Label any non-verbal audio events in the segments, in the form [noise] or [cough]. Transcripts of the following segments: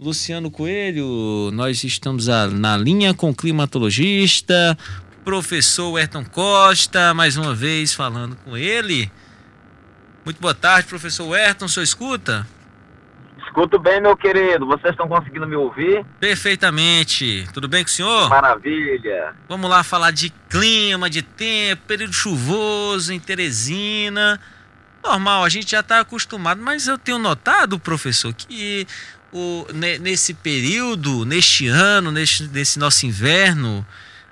Luciano Coelho, nós estamos a, na linha com o climatologista, professor Ayrton Costa, mais uma vez falando com ele. Muito boa tarde, professor Ayrton, o senhor escuta? Escuto bem, meu querido. Vocês estão conseguindo me ouvir? Perfeitamente. Tudo bem com o senhor? Maravilha. Vamos lá falar de clima, de tempo, período chuvoso em Teresina. Normal, a gente já está acostumado, mas eu tenho notado, professor, que o, nesse período, neste ano, neste, nesse nosso inverno,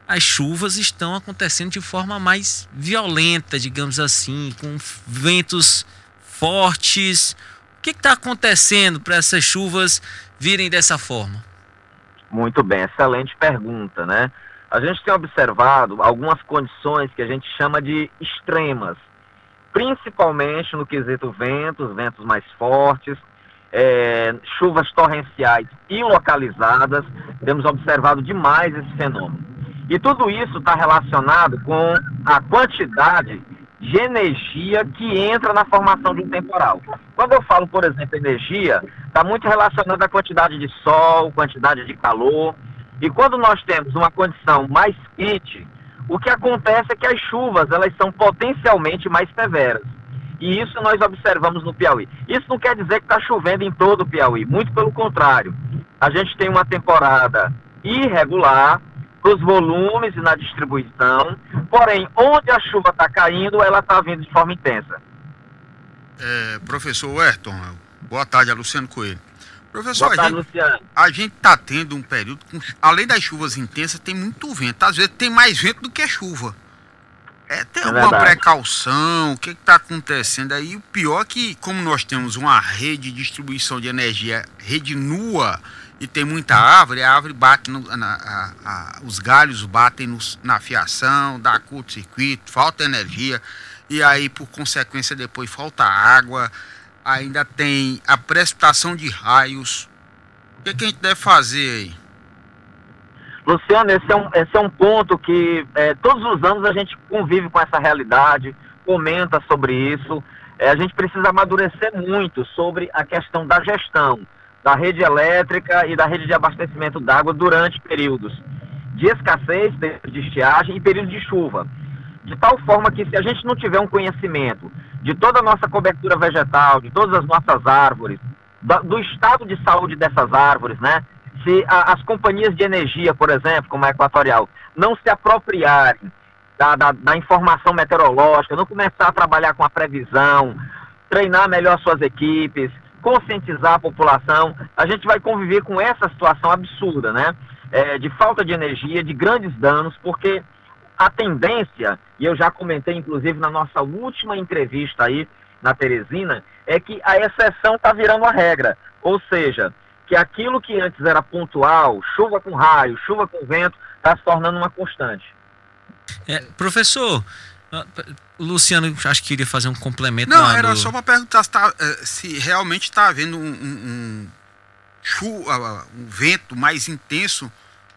as chuvas estão acontecendo de forma mais violenta, digamos assim, com ventos fortes. O que está acontecendo para essas chuvas virem dessa forma? Muito bem, excelente pergunta, né? A gente tem observado algumas condições que a gente chama de extremas, principalmente no quesito ventos, ventos mais fortes, é, chuvas torrenciais e localizadas, temos observado demais esse fenômeno. E tudo isso está relacionado com a quantidade de energia que entra na formação de um temporal. Quando eu falo, por exemplo, energia, está muito relacionado à quantidade de sol, quantidade de calor. E quando nós temos uma condição mais quente, o que acontece é que as chuvas elas são potencialmente mais severas. E isso nós observamos no Piauí. Isso não quer dizer que está chovendo em todo o Piauí, muito pelo contrário. A gente tem uma temporada irregular nos volumes e na distribuição, porém, onde a chuva está caindo, ela está vindo de forma intensa. É, professor Ayrton, boa tarde, é Luciano Coelho. Professor, boa tarde, a, gente, Luciano. a gente está tendo um período, com, além das chuvas intensas, tem muito vento. Às vezes tem mais vento do que chuva. É, tem é alguma verdade. precaução? O que está acontecendo aí? O pior é que, como nós temos uma rede de distribuição de energia, rede nua, e tem muita árvore, a árvore bate, no, na, a, a, os galhos batem nos, na fiação, dá curto-circuito, falta energia, e aí, por consequência, depois falta água, ainda tem a precipitação de raios. O que, que a gente deve fazer aí? Luciano, esse é um, esse é um ponto que é, todos os anos a gente convive com essa realidade, comenta sobre isso. É, a gente precisa amadurecer muito sobre a questão da gestão da rede elétrica e da rede de abastecimento d'água durante períodos de escassez, de estiagem e período de chuva. De tal forma que se a gente não tiver um conhecimento de toda a nossa cobertura vegetal, de todas as nossas árvores, do estado de saúde dessas árvores, né? se a, as companhias de energia, por exemplo, como a Equatorial, não se apropriarem da, da, da, informação meteorológica, não começar a trabalhar com a previsão, treinar melhor suas equipes, conscientizar a população, a gente vai conviver com essa situação absurda, né? É, de falta de energia, de grandes danos, porque a tendência, e eu já comentei inclusive na nossa última entrevista aí na Teresina, é que a exceção está virando a regra. Ou seja, que aquilo que antes era pontual, chuva com raio, chuva com vento, está se tornando uma constante. É, professor, ah, o Luciano acho que queria fazer um complemento. Não, era do... só para perguntar se, tá, eh, se realmente está havendo um, um, um, um, vento mais intenso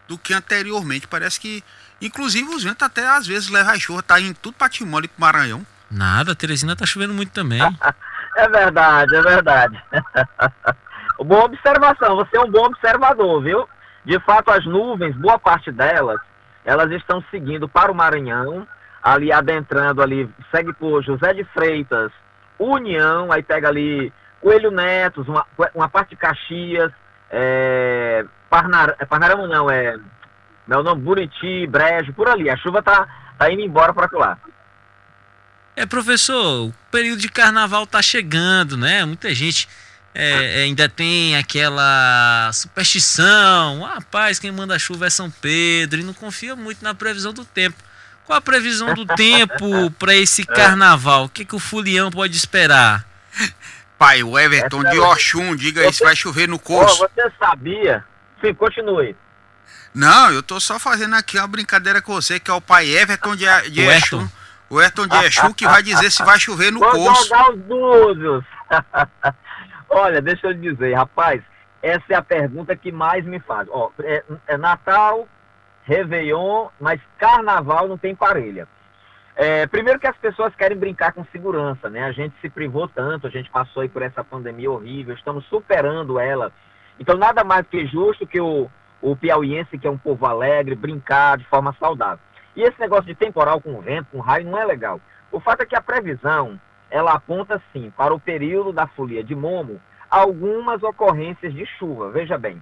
do que anteriormente. Parece que, inclusive, os ventos até às vezes levam a chuva, tá indo tudo para Timóteo e para Maranhão. Nada, Teresina tá chovendo muito também. [laughs] é verdade, é verdade. [laughs] Boa observação, você é um bom observador, viu? De fato, as nuvens, boa parte delas, elas estão seguindo para o Maranhão, ali adentrando ali, segue por José de Freitas, União, aí pega ali Coelho Netos, uma, uma parte de Caxias, é, Parnar, é Parnarama não, é meu nome, Buriti, Brejo, por ali. A chuva tá, tá indo embora para lá. É, professor, o período de carnaval tá chegando, né? Muita gente é, é, ainda tem aquela superstição, ah, rapaz, quem manda chuva é São Pedro, e não confia muito na previsão do tempo. Qual a previsão do tempo [laughs] para esse carnaval? O que, que o Fulião pode esperar? Pai, o Everton de Oxum, diga aí se vai chover no curso. Oh, você sabia? Sim, continue. Não, eu tô só fazendo aqui uma brincadeira com você, que é o pai Everton de, de o Exum. O Everton de Exum que vai dizer se vai chover no curso. Vou jogar os búzios. [laughs] Olha, deixa eu lhe dizer, rapaz, essa é a pergunta que mais me faz. Ó, é, é Natal, Réveillon, mas Carnaval não tem parelha. É, primeiro que as pessoas querem brincar com segurança, né? A gente se privou tanto, a gente passou aí por essa pandemia horrível, estamos superando ela Então, nada mais que justo que o, o piauiense, que é um povo alegre, brincar de forma saudável. E esse negócio de temporal com vento, com raio, não é legal. O fato é que a previsão, ela aponta, sim, para o período da folia de Momo, algumas ocorrências de chuva. Veja bem,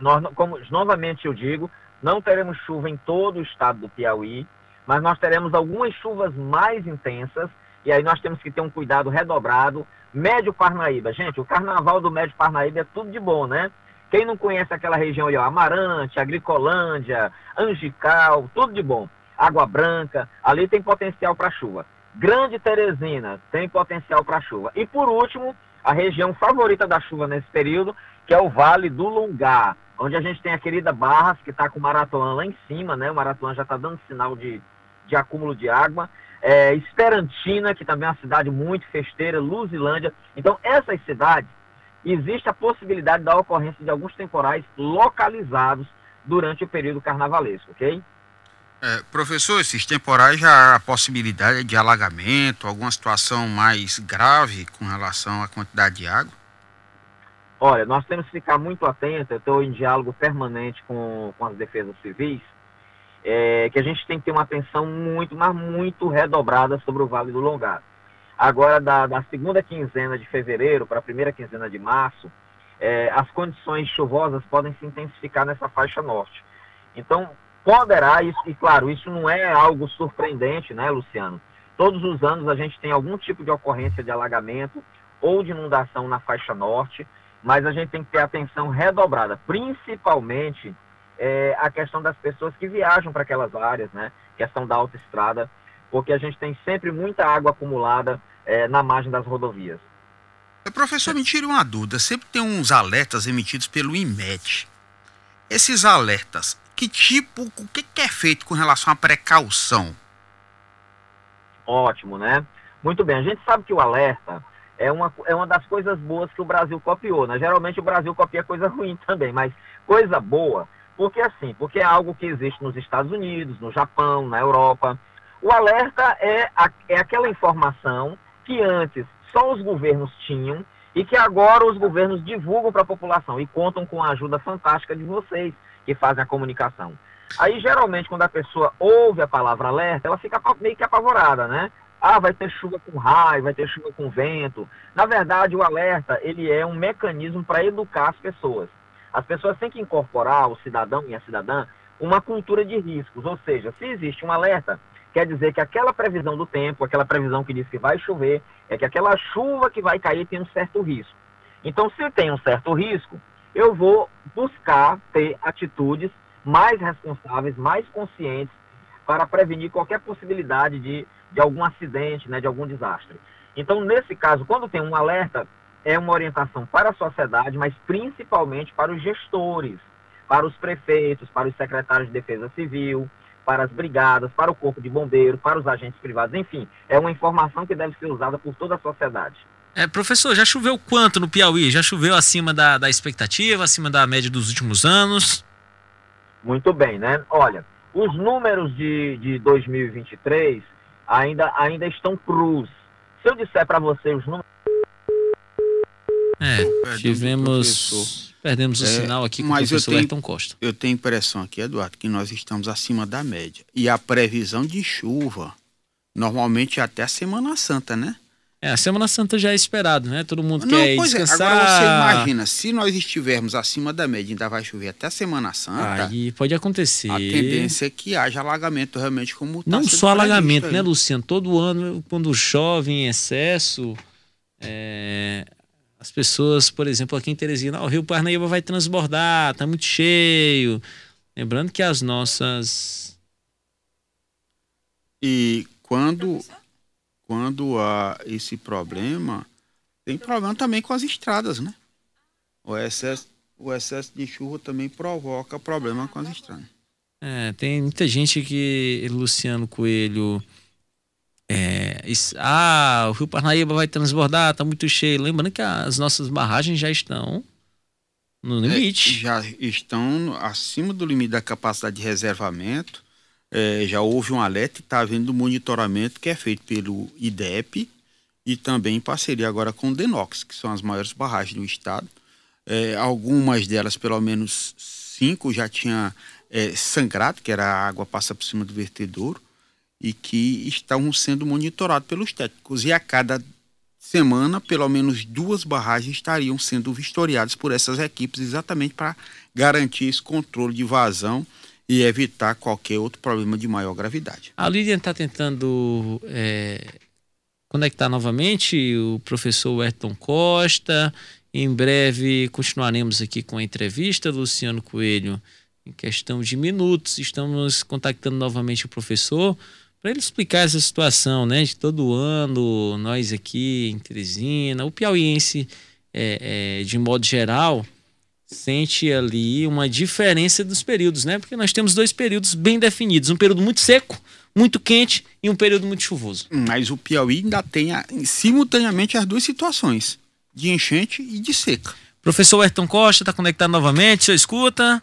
nós, como novamente eu digo, não teremos chuva em todo o estado do Piauí, mas nós teremos algumas chuvas mais intensas, e aí nós temos que ter um cuidado redobrado. Médio Parnaíba, gente, o carnaval do Médio Parnaíba é tudo de bom, né? Quem não conhece aquela região ali, ó, Amarante, Agricolândia, Angical, tudo de bom. Água Branca, ali tem potencial para chuva. Grande Teresina tem potencial para chuva. E por último, a região favorita da chuva nesse período, que é o Vale do Lungar, onde a gente tem a querida Barras, que está com o Maratuã lá em cima, né? O Maratuã já está dando sinal de, de acúmulo de água. É, Esperantina, que também é uma cidade muito festeira, Luzilândia. Então, essas cidades, existe a possibilidade da ocorrência de alguns temporais localizados durante o período carnavalesco, ok? É, professor, esses temporais já há a possibilidade de alagamento, alguma situação mais grave com relação à quantidade de água? Olha, nós temos que ficar muito atentos, eu estou em diálogo permanente com, com as defesas civis, é, que a gente tem que ter uma atenção muito, mas muito redobrada sobre o Vale do Longar. Agora, da, da segunda quinzena de fevereiro para a primeira quinzena de março, é, as condições chuvosas podem se intensificar nessa faixa norte. Então, poderá, isso, e claro, isso não é algo surpreendente, né, Luciano? Todos os anos a gente tem algum tipo de ocorrência de alagamento ou de inundação na faixa norte mas a gente tem que ter atenção redobrada, principalmente é, a questão das pessoas que viajam para aquelas áreas, né? Questão da autoestrada, porque a gente tem sempre muita água acumulada é, na margem das rodovias. Professor, me tire uma dúvida. Sempre tem uns alertas emitidos pelo IMET. Esses alertas, que tipo, o que, que é feito com relação à precaução? Ótimo, né? Muito bem. A gente sabe que o alerta é uma, é uma das coisas boas que o Brasil copiou, né? Geralmente o Brasil copia coisa ruim [laughs] também, mas coisa boa, porque assim, porque é algo que existe nos Estados Unidos, no Japão, na Europa. O alerta é, a, é aquela informação que antes só os governos tinham e que agora os governos divulgam para a população e contam com a ajuda fantástica de vocês que fazem a comunicação. Aí, geralmente, quando a pessoa ouve a palavra alerta, ela fica meio que apavorada, né? Ah, vai ter chuva com raio, vai ter chuva com vento. Na verdade, o alerta ele é um mecanismo para educar as pessoas. As pessoas têm que incorporar, o cidadão e a cidadã, uma cultura de riscos. Ou seja, se existe um alerta, quer dizer que aquela previsão do tempo, aquela previsão que diz que vai chover, é que aquela chuva que vai cair tem um certo risco. Então, se tem um certo risco, eu vou buscar ter atitudes mais responsáveis, mais conscientes, para prevenir qualquer possibilidade de de algum acidente, né, de algum desastre. Então, nesse caso, quando tem um alerta, é uma orientação para a sociedade, mas principalmente para os gestores, para os prefeitos, para os secretários de defesa civil, para as brigadas, para o corpo de bombeiros, para os agentes privados, enfim, é uma informação que deve ser usada por toda a sociedade. É, professor, já choveu quanto no Piauí? Já choveu acima da, da expectativa, acima da média dos últimos anos? Muito bem, né? Olha, os números de, de 2023 ainda, ainda estão cruz. Se eu disser para você os números. É, tivemos. Perdemos o é, sinal aqui com o professor Ayrton Costa. Eu tenho impressão aqui, Eduardo, que nós estamos acima da média. E a previsão de chuva, normalmente até a Semana Santa, né? É, a Semana Santa já é esperado, né? Todo mundo Não, quer pois descansar. É. Agora você imagina, se nós estivermos acima da média, ainda vai chover até a Semana Santa. Aí pode acontecer. A tendência é que haja alagamento realmente como tá Não só alagamento, né, Luciano? Todo ano, quando chove em excesso, é... as pessoas, por exemplo, aqui em Teresina, o Rio Parnaíba vai transbordar, tá muito cheio. Lembrando que as nossas... E quando quando há esse problema, tem problema também com as estradas, né? O excesso, o excesso de chuva também provoca problema com as estradas. É, tem muita gente que, Luciano Coelho, é, ah, o Rio Parnaíba vai transbordar, tá muito cheio. Lembrando que as nossas barragens já estão no limite. É, já estão acima do limite da capacidade de reservamento é, já houve um alerta e está havendo monitoramento que é feito pelo IDEP e também em parceria agora com o DENOX, que são as maiores barragens do estado. é, algumas delas, pelo menos cinco, já tinha é, sangrado, que era a água passa por cima do vertedouro, e que estão sendo monitorados pelos técnicos. E a cada semana, pelo menos duas barragens estariam sendo vistoriadas por essas equipes, exatamente para garantir esse controle de vazão e evitar qualquer outro problema de maior gravidade. A Lídia está tentando é, conectar novamente o professor Ayrton Costa. Em breve continuaremos aqui com a entrevista, Luciano Coelho, em questão de minutos. Estamos contactando novamente o professor para ele explicar essa situação, né? De todo ano, nós aqui em Teresina, o piauiense, é, é, de modo geral, sente ali uma diferença dos períodos, né? Porque nós temos dois períodos bem definidos: um período muito seco, muito quente e um período muito chuvoso. Mas o Piauí ainda tem a, simultaneamente as duas situações, de enchente e de seca. Professor Ayrton Costa está conectado novamente, você escuta?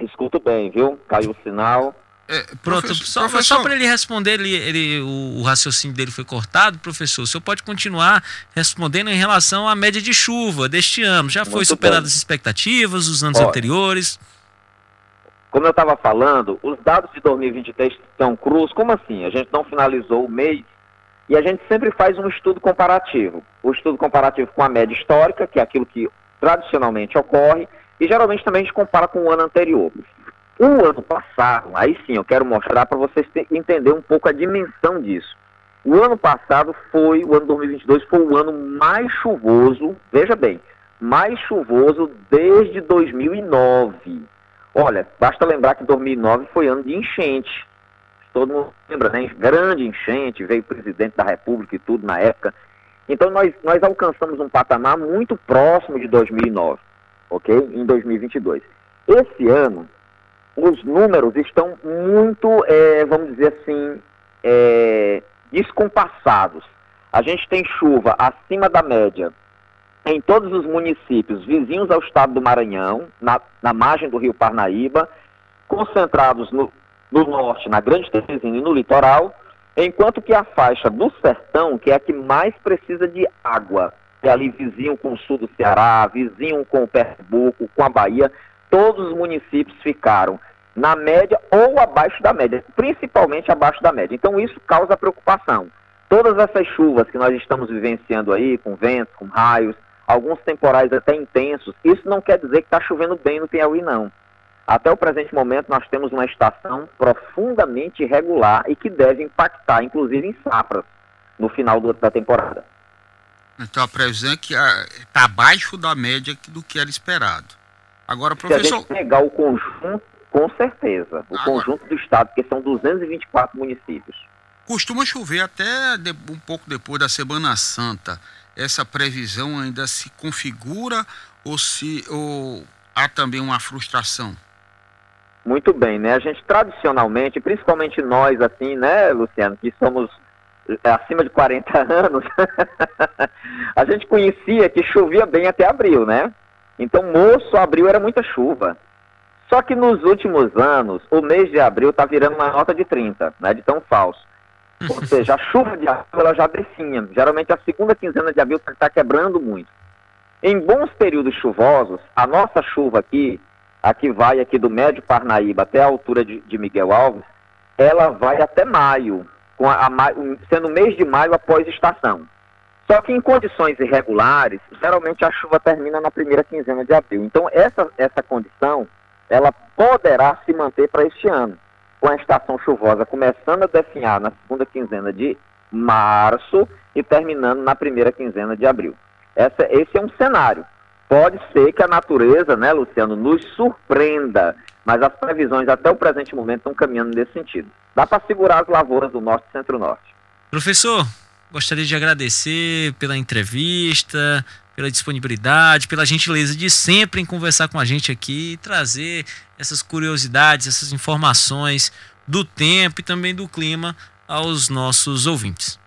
Escuto bem, viu? Caiu o sinal. É, Pronto, professor, só, professor... só para ele responder, ele, ele, o, o, raciocínio dele foi cortado, professor. O senhor pode continuar respondendo em relação à média de chuva deste ano. Já foi superada as expectativas dos anos Olha, anteriores? Como eu estava falando, os dados de 2023 estão cruz. Como assim? A gente não finalizou o mês e a gente sempre faz um estudo comparativo. O estudo comparativo com a média histórica, que é aquilo que tradicionalmente ocorre, e geralmente também a gente compara com o ano anterior. O ano passado, aí sim eu quero mostrar para vocês entender um pouco a dimensão disso. O ano passado foi, o ano 2022 foi o ano mais chuvoso, veja bem, mais chuvoso desde 2009. Olha, basta lembrar que 2009 foi ano de enchente. Todo mundo lembra, né? Grande enchente, veio o presidente da República e tudo na época. Então nós, nós alcançamos um patamar muito próximo de 2009, ok? Em 2022. Esse ano, os números estão muito, é, vamos dizer assim, é, descompassados. A gente tem chuva acima da média em todos os municípios vizinhos ao estado do Maranhão, na, na margem do rio Parnaíba, concentrados no, no norte, na Grande Teresina e no litoral, enquanto que a faixa do sertão, que é a que mais precisa de água, é ali vizinho com o sul do Ceará, vizinho com o Pernambuco, com a Bahia, todos os municípios ficaram na média ou abaixo da média, principalmente abaixo da média. Então isso causa preocupação. Todas essas chuvas que nós estamos vivenciando aí, com ventos, com raios, alguns temporais até intensos, isso não quer dizer que está chovendo bem no Piauí, não. Até o presente momento nós temos uma estação profundamente irregular e que deve impactar, inclusive, em safras no final do, da temporada. Então a previsão é que está abaixo da média do que era esperado. Agora, professor. Se a gente pegar o conjunto, com certeza, o Agora... conjunto do estado, que são 224 municípios. Costuma chover até de, um pouco depois da Semana Santa. Essa previsão ainda se configura ou se ou há também uma frustração? Muito bem, né? A gente tradicionalmente, principalmente nós, assim, né, Luciano, que somos é, acima de 40 [laughs] anos, [laughs] a gente conhecia que chovia bem até abril, né? Então, moço, abril era muita chuva. Só que nos últimos anos, o mês de abril está virando uma nota de 30, né, de tão falso. Ou [laughs] seja, a chuva de abril ela já descia. Geralmente a segunda quinzena de abril está tá quebrando muito. Em bons períodos chuvosos, a nossa chuva aqui, a que vai aqui do Médio Parnaíba até a altura de, de Miguel Alves, ela vai até maio, a, a, sendo mês de maio após estação. Só que em condições irregulares, geralmente a chuva termina na primeira quinzena de abril. Então essa, essa condição, ela poderá se manter para este ano, com a estação chuvosa começando a definhar na segunda quinzena de março e terminando na primeira quinzena de abril. Essa, esse é um cenário. Pode ser que a natureza, né, Luciano, nos surpreenda, mas as previsões até o presente momento estão caminhando nesse sentido. Dá para segurar as lavouras do norte e centro-norte. Professor, gostaria de agradecer pela entrevista, pela disponibilidade, pela gentileza de sempre em conversar com a gente aqui e trazer essas curiosidades, essas informações do tempo e também do clima aos nossos ouvintes.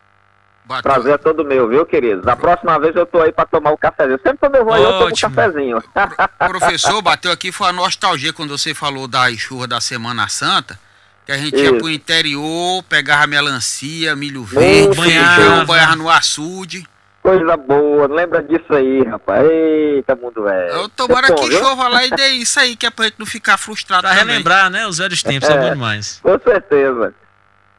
Bateu. Prazer é todo meu, viu, querido? Da próxima vez eu tô aí para tomar o um cafezinho. Sempre quando eu vou aí, eu tomo um cafezinho. [laughs] professor, bateu aqui, foi a nostalgia quando você falou da chuva da Semana Santa. Que a gente Isso. ia pro interior, pegava melancia, milho verde, feijão, banhava no açude. Coisa boa, lembra disso aí, rapaz. Eita, mundo é. Eu tomara que chova lá e dê isso aí, que é pra gente não ficar frustrado. Pra também. relembrar, né? Os velhos tempos, é, é bom demais. Com certeza.